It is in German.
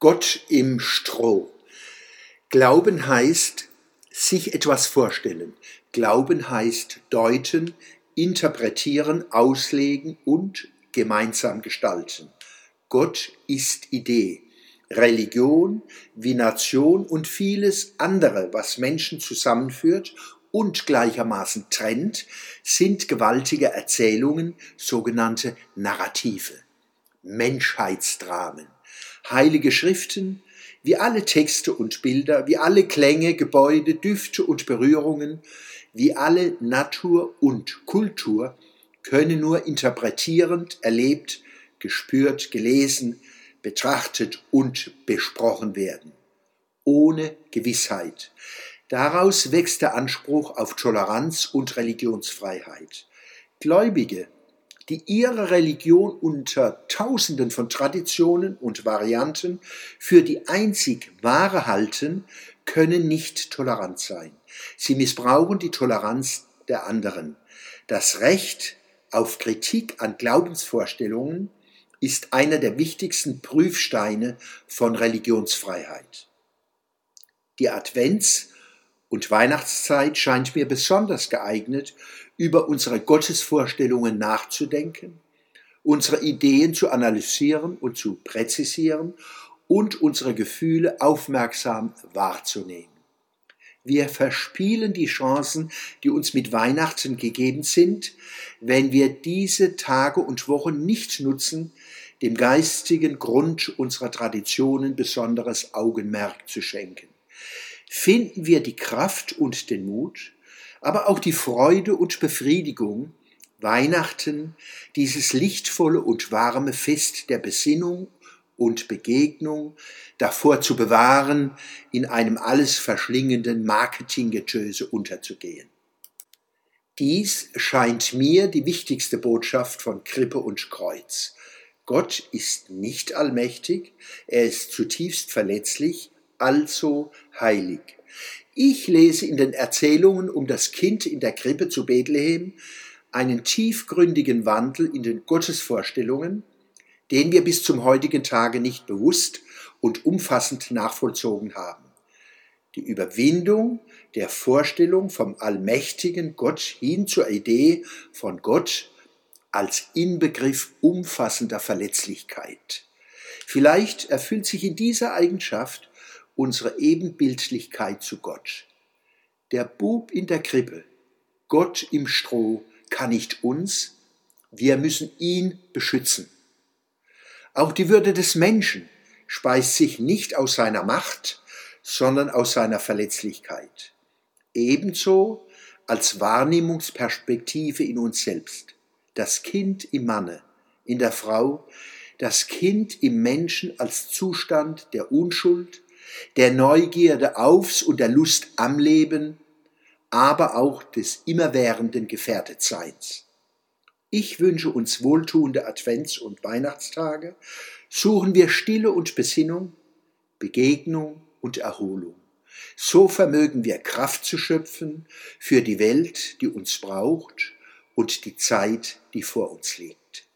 Gott im Stroh. Glauben heißt sich etwas vorstellen. Glauben heißt deuten, interpretieren, auslegen und gemeinsam gestalten. Gott ist Idee. Religion wie Nation und vieles andere, was Menschen zusammenführt und gleichermaßen trennt, sind gewaltige Erzählungen, sogenannte Narrative, Menschheitsdramen heilige Schriften, wie alle Texte und Bilder, wie alle Klänge, Gebäude, Düfte und Berührungen, wie alle Natur und Kultur können nur interpretierend, erlebt, gespürt, gelesen, betrachtet und besprochen werden. Ohne Gewissheit. Daraus wächst der Anspruch auf Toleranz und Religionsfreiheit. Gläubige die ihre Religion unter Tausenden von Traditionen und Varianten für die einzig wahre halten, können nicht tolerant sein. Sie missbrauchen die Toleranz der anderen. Das Recht auf Kritik an Glaubensvorstellungen ist einer der wichtigsten Prüfsteine von Religionsfreiheit. Die Advents- und Weihnachtszeit scheint mir besonders geeignet, über unsere Gottesvorstellungen nachzudenken, unsere Ideen zu analysieren und zu präzisieren und unsere Gefühle aufmerksam wahrzunehmen. Wir verspielen die Chancen, die uns mit Weihnachten gegeben sind, wenn wir diese Tage und Wochen nicht nutzen, dem geistigen Grund unserer Traditionen besonderes Augenmerk zu schenken. Finden wir die Kraft und den Mut, aber auch die Freude und Befriedigung, Weihnachten, dieses lichtvolle und warme Fest der Besinnung und Begegnung davor zu bewahren, in einem alles verschlingenden Marketinggetöse unterzugehen. Dies scheint mir die wichtigste Botschaft von Krippe und Kreuz. Gott ist nicht allmächtig, er ist zutiefst verletzlich, also heilig. Ich lese in den Erzählungen um das Kind in der Krippe zu Bethlehem einen tiefgründigen Wandel in den Gottesvorstellungen, den wir bis zum heutigen Tage nicht bewusst und umfassend nachvollzogen haben. Die Überwindung der Vorstellung vom allmächtigen Gott hin zur Idee von Gott als Inbegriff umfassender Verletzlichkeit. Vielleicht erfüllt sich in dieser Eigenschaft unsere Ebenbildlichkeit zu Gott. Der Bub in der Krippe, Gott im Stroh, kann nicht uns, wir müssen ihn beschützen. Auch die Würde des Menschen speist sich nicht aus seiner Macht, sondern aus seiner Verletzlichkeit. Ebenso als Wahrnehmungsperspektive in uns selbst. Das Kind im Manne, in der Frau, das Kind im Menschen als Zustand der Unschuld, der Neugierde aufs und der Lust am Leben, aber auch des immerwährenden Gefährtetseins. Ich wünsche uns wohltuende Advents- und Weihnachtstage, suchen wir Stille und Besinnung, Begegnung und Erholung. So vermögen wir Kraft zu schöpfen für die Welt, die uns braucht und die Zeit, die vor uns liegt.